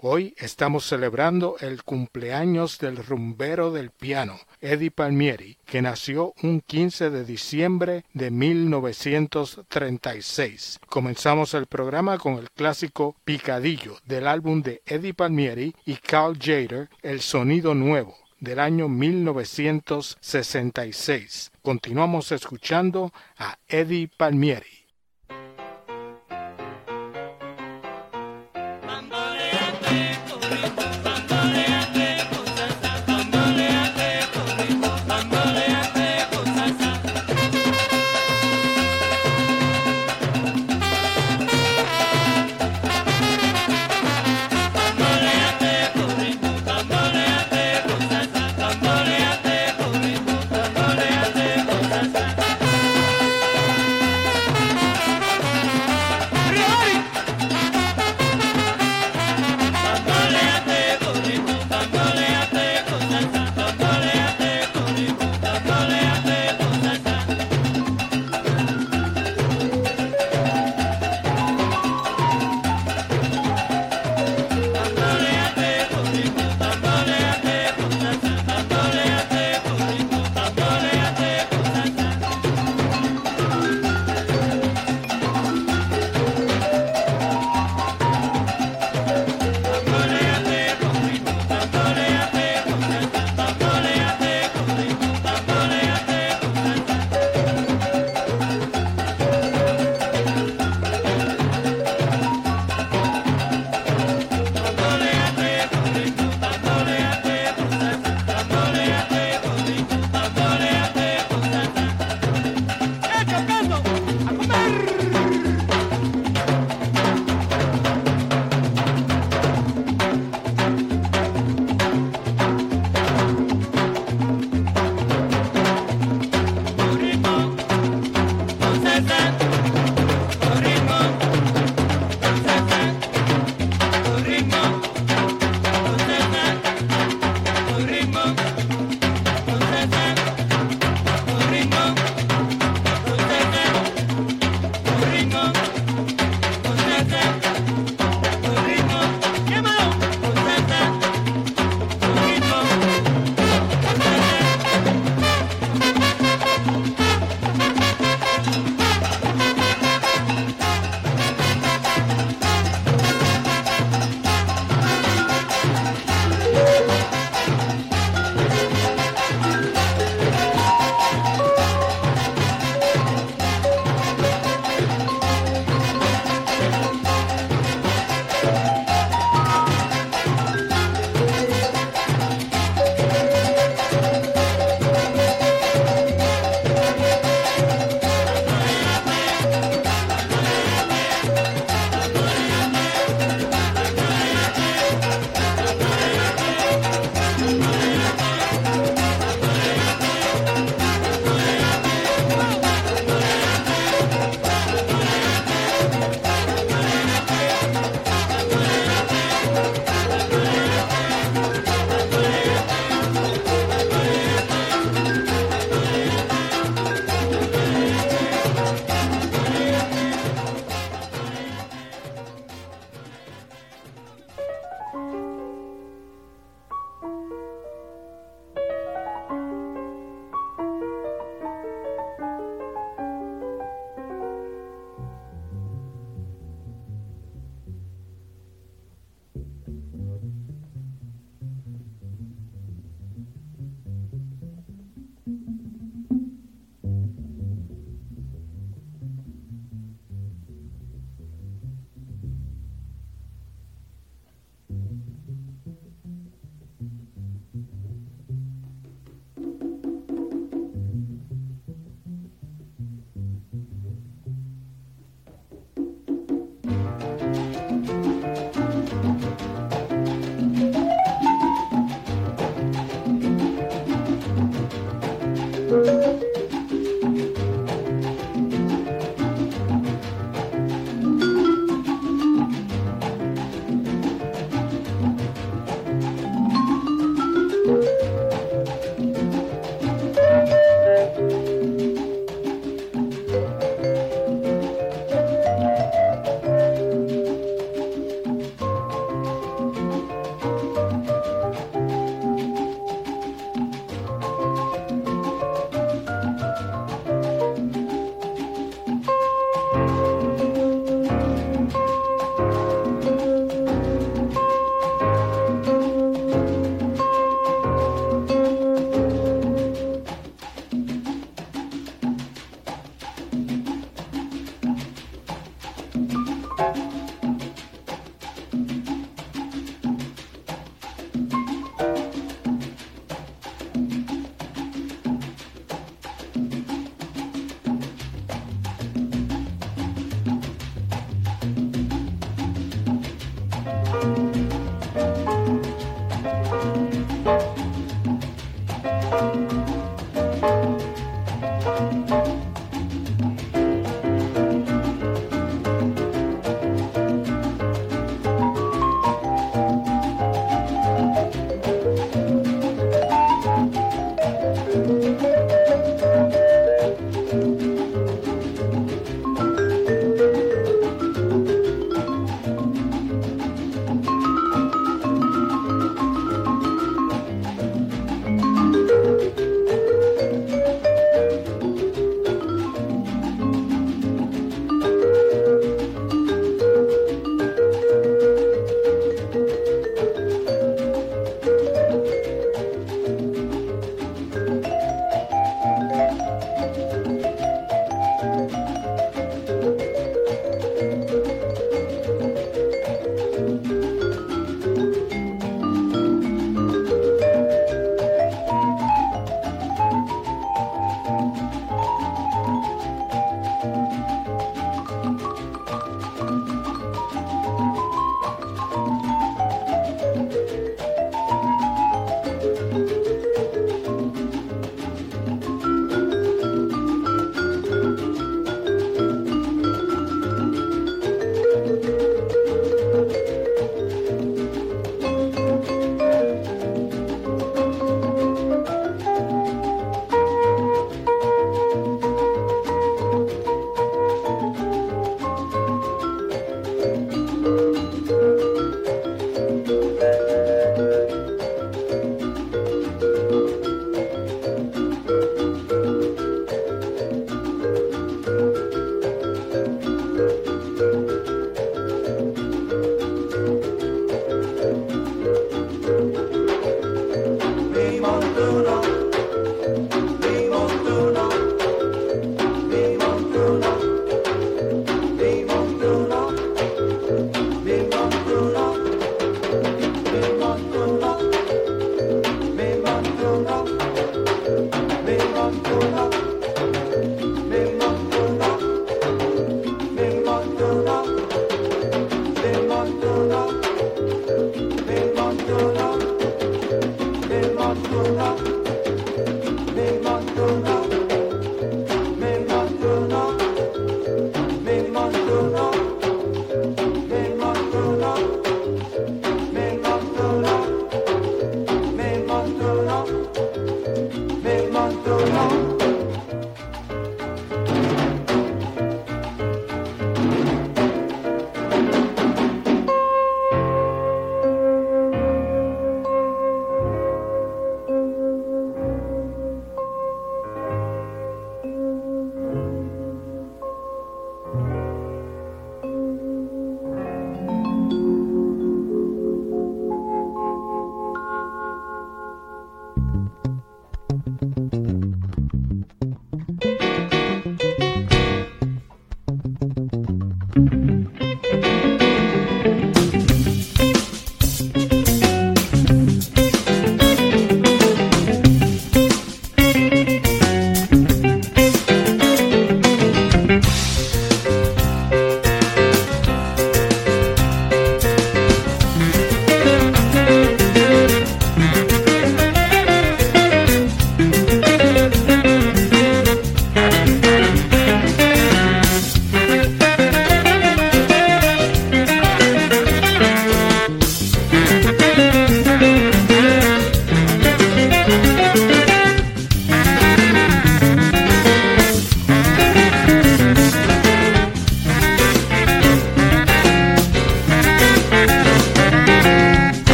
Hoy estamos celebrando el cumpleaños del rumbero del piano, Eddie Palmieri, que nació un 15 de diciembre de 1936. Comenzamos el programa con el clásico Picadillo del álbum de Eddie Palmieri y Carl Jader, El Sonido Nuevo del año 1966. Continuamos escuchando a Eddie Palmieri.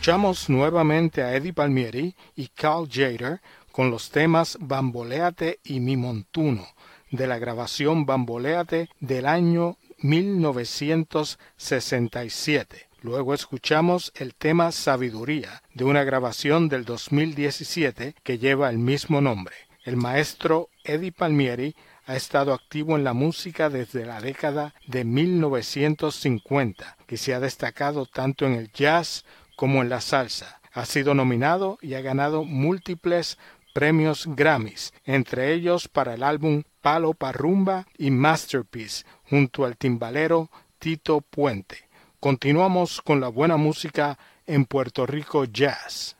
Escuchamos nuevamente a Eddie Palmieri y Carl Jader con los temas Bamboleate y Mi Montuno de la grabación Bamboleate del año 1967. Luego escuchamos el tema Sabiduría de una grabación del 2017 que lleva el mismo nombre. El maestro Eddie Palmieri ha estado activo en la música desde la década de 1950, que se ha destacado tanto en el jazz como en la salsa. Ha sido nominado y ha ganado múltiples premios Grammys, entre ellos para el álbum Palo Parrumba y Masterpiece, junto al timbalero Tito Puente. Continuamos con la buena música en Puerto Rico Jazz.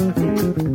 Música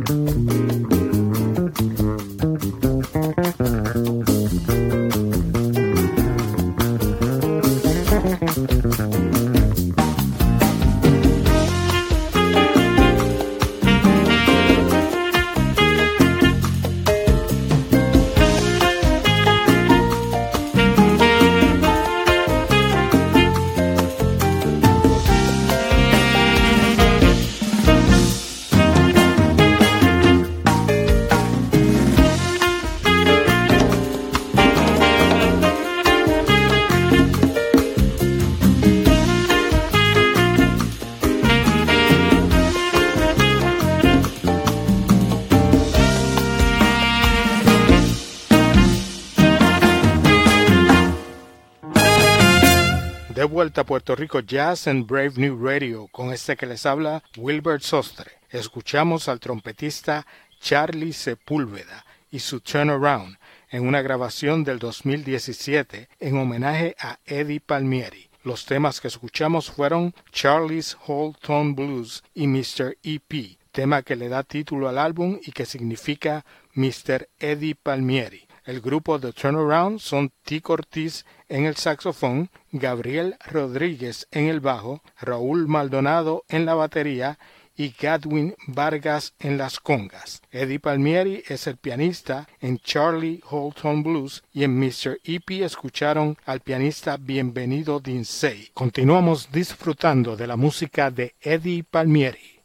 Puerto Rico Jazz en Brave New Radio con este que les habla Wilbert Sostre. Escuchamos al trompetista Charlie Sepúlveda y su Turnaround en una grabación del 2017 en homenaje a Eddie Palmieri. Los temas que escuchamos fueron Charlie's Whole Tone Blues y Mr. EP, tema que le da título al álbum y que significa Mr. Eddie Palmieri. El grupo The Turnaround son Tico Ortiz en el saxofón, Gabriel Rodríguez en el bajo, Raúl Maldonado en la batería y Gadwin Vargas en las congas. Eddie Palmieri es el pianista en Charlie Holton Blues y en Mr. EP escucharon al pianista Bienvenido Dinsey. Continuamos disfrutando de la música de Eddie Palmieri.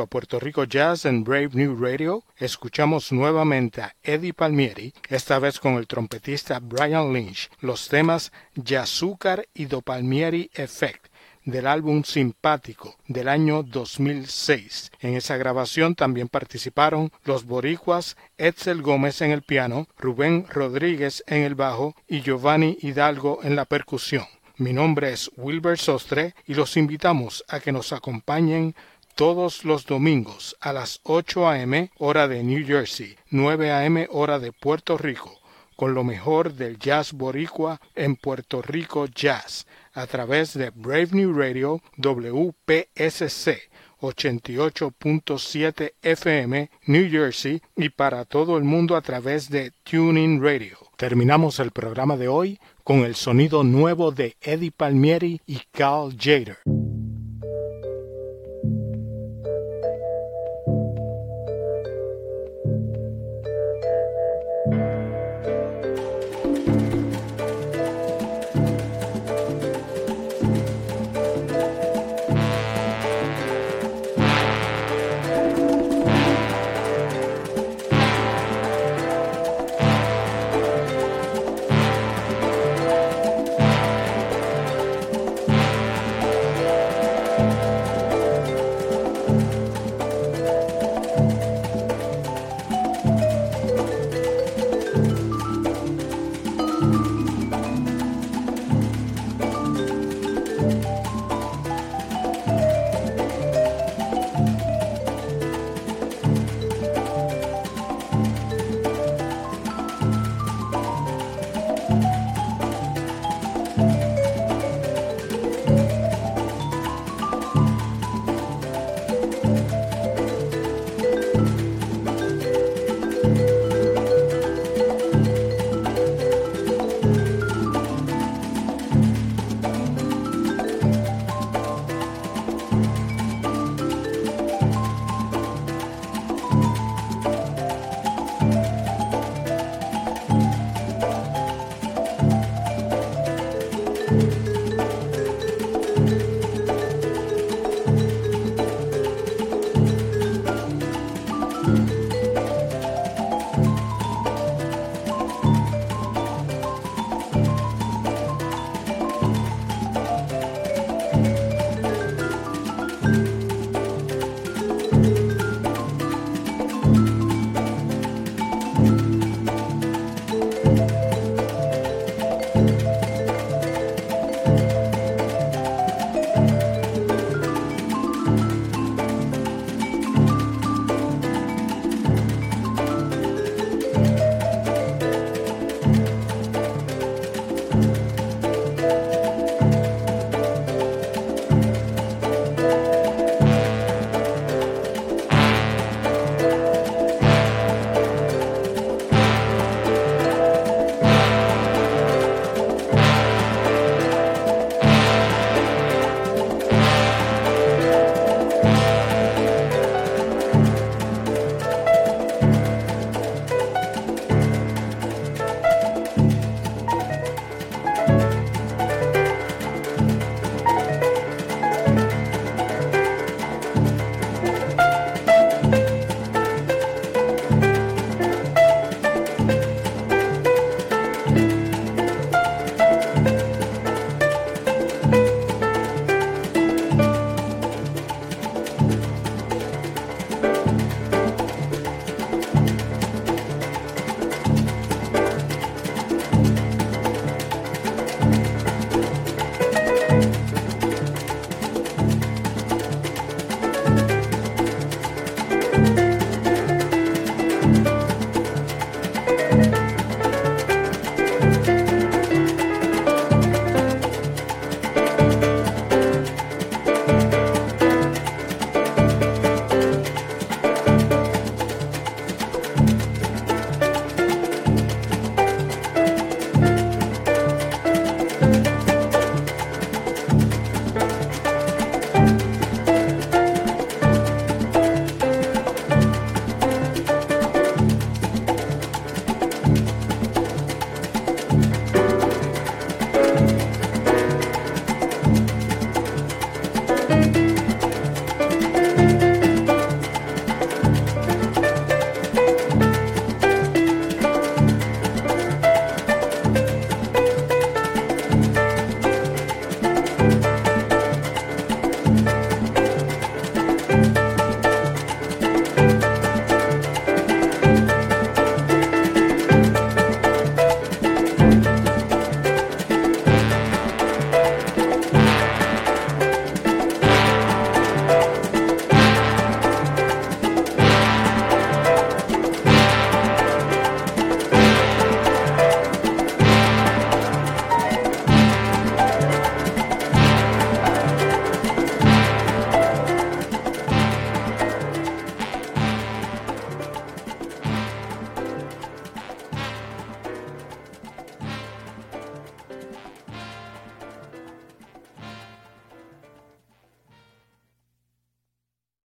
A Puerto Rico Jazz en Brave New Radio, escuchamos nuevamente a Eddie Palmieri, esta vez con el trompetista Brian Lynch, los temas Yazúcar y Do Palmieri Effect del álbum Simpático del año 2006. En esa grabación también participaron los boricuas Edsel Gómez en el piano, Rubén Rodríguez en el bajo y Giovanni Hidalgo en la percusión. Mi nombre es Wilber Sostre y los invitamos a que nos acompañen todos los domingos a las 8 a.m. hora de New Jersey, 9 a.m. hora de Puerto Rico, con lo mejor del jazz boricua en Puerto Rico Jazz, a través de Brave New Radio WPSC 88.7 FM New Jersey y para todo el mundo a través de Tuning Radio. Terminamos el programa de hoy con el sonido nuevo de Eddie Palmieri y Carl Jader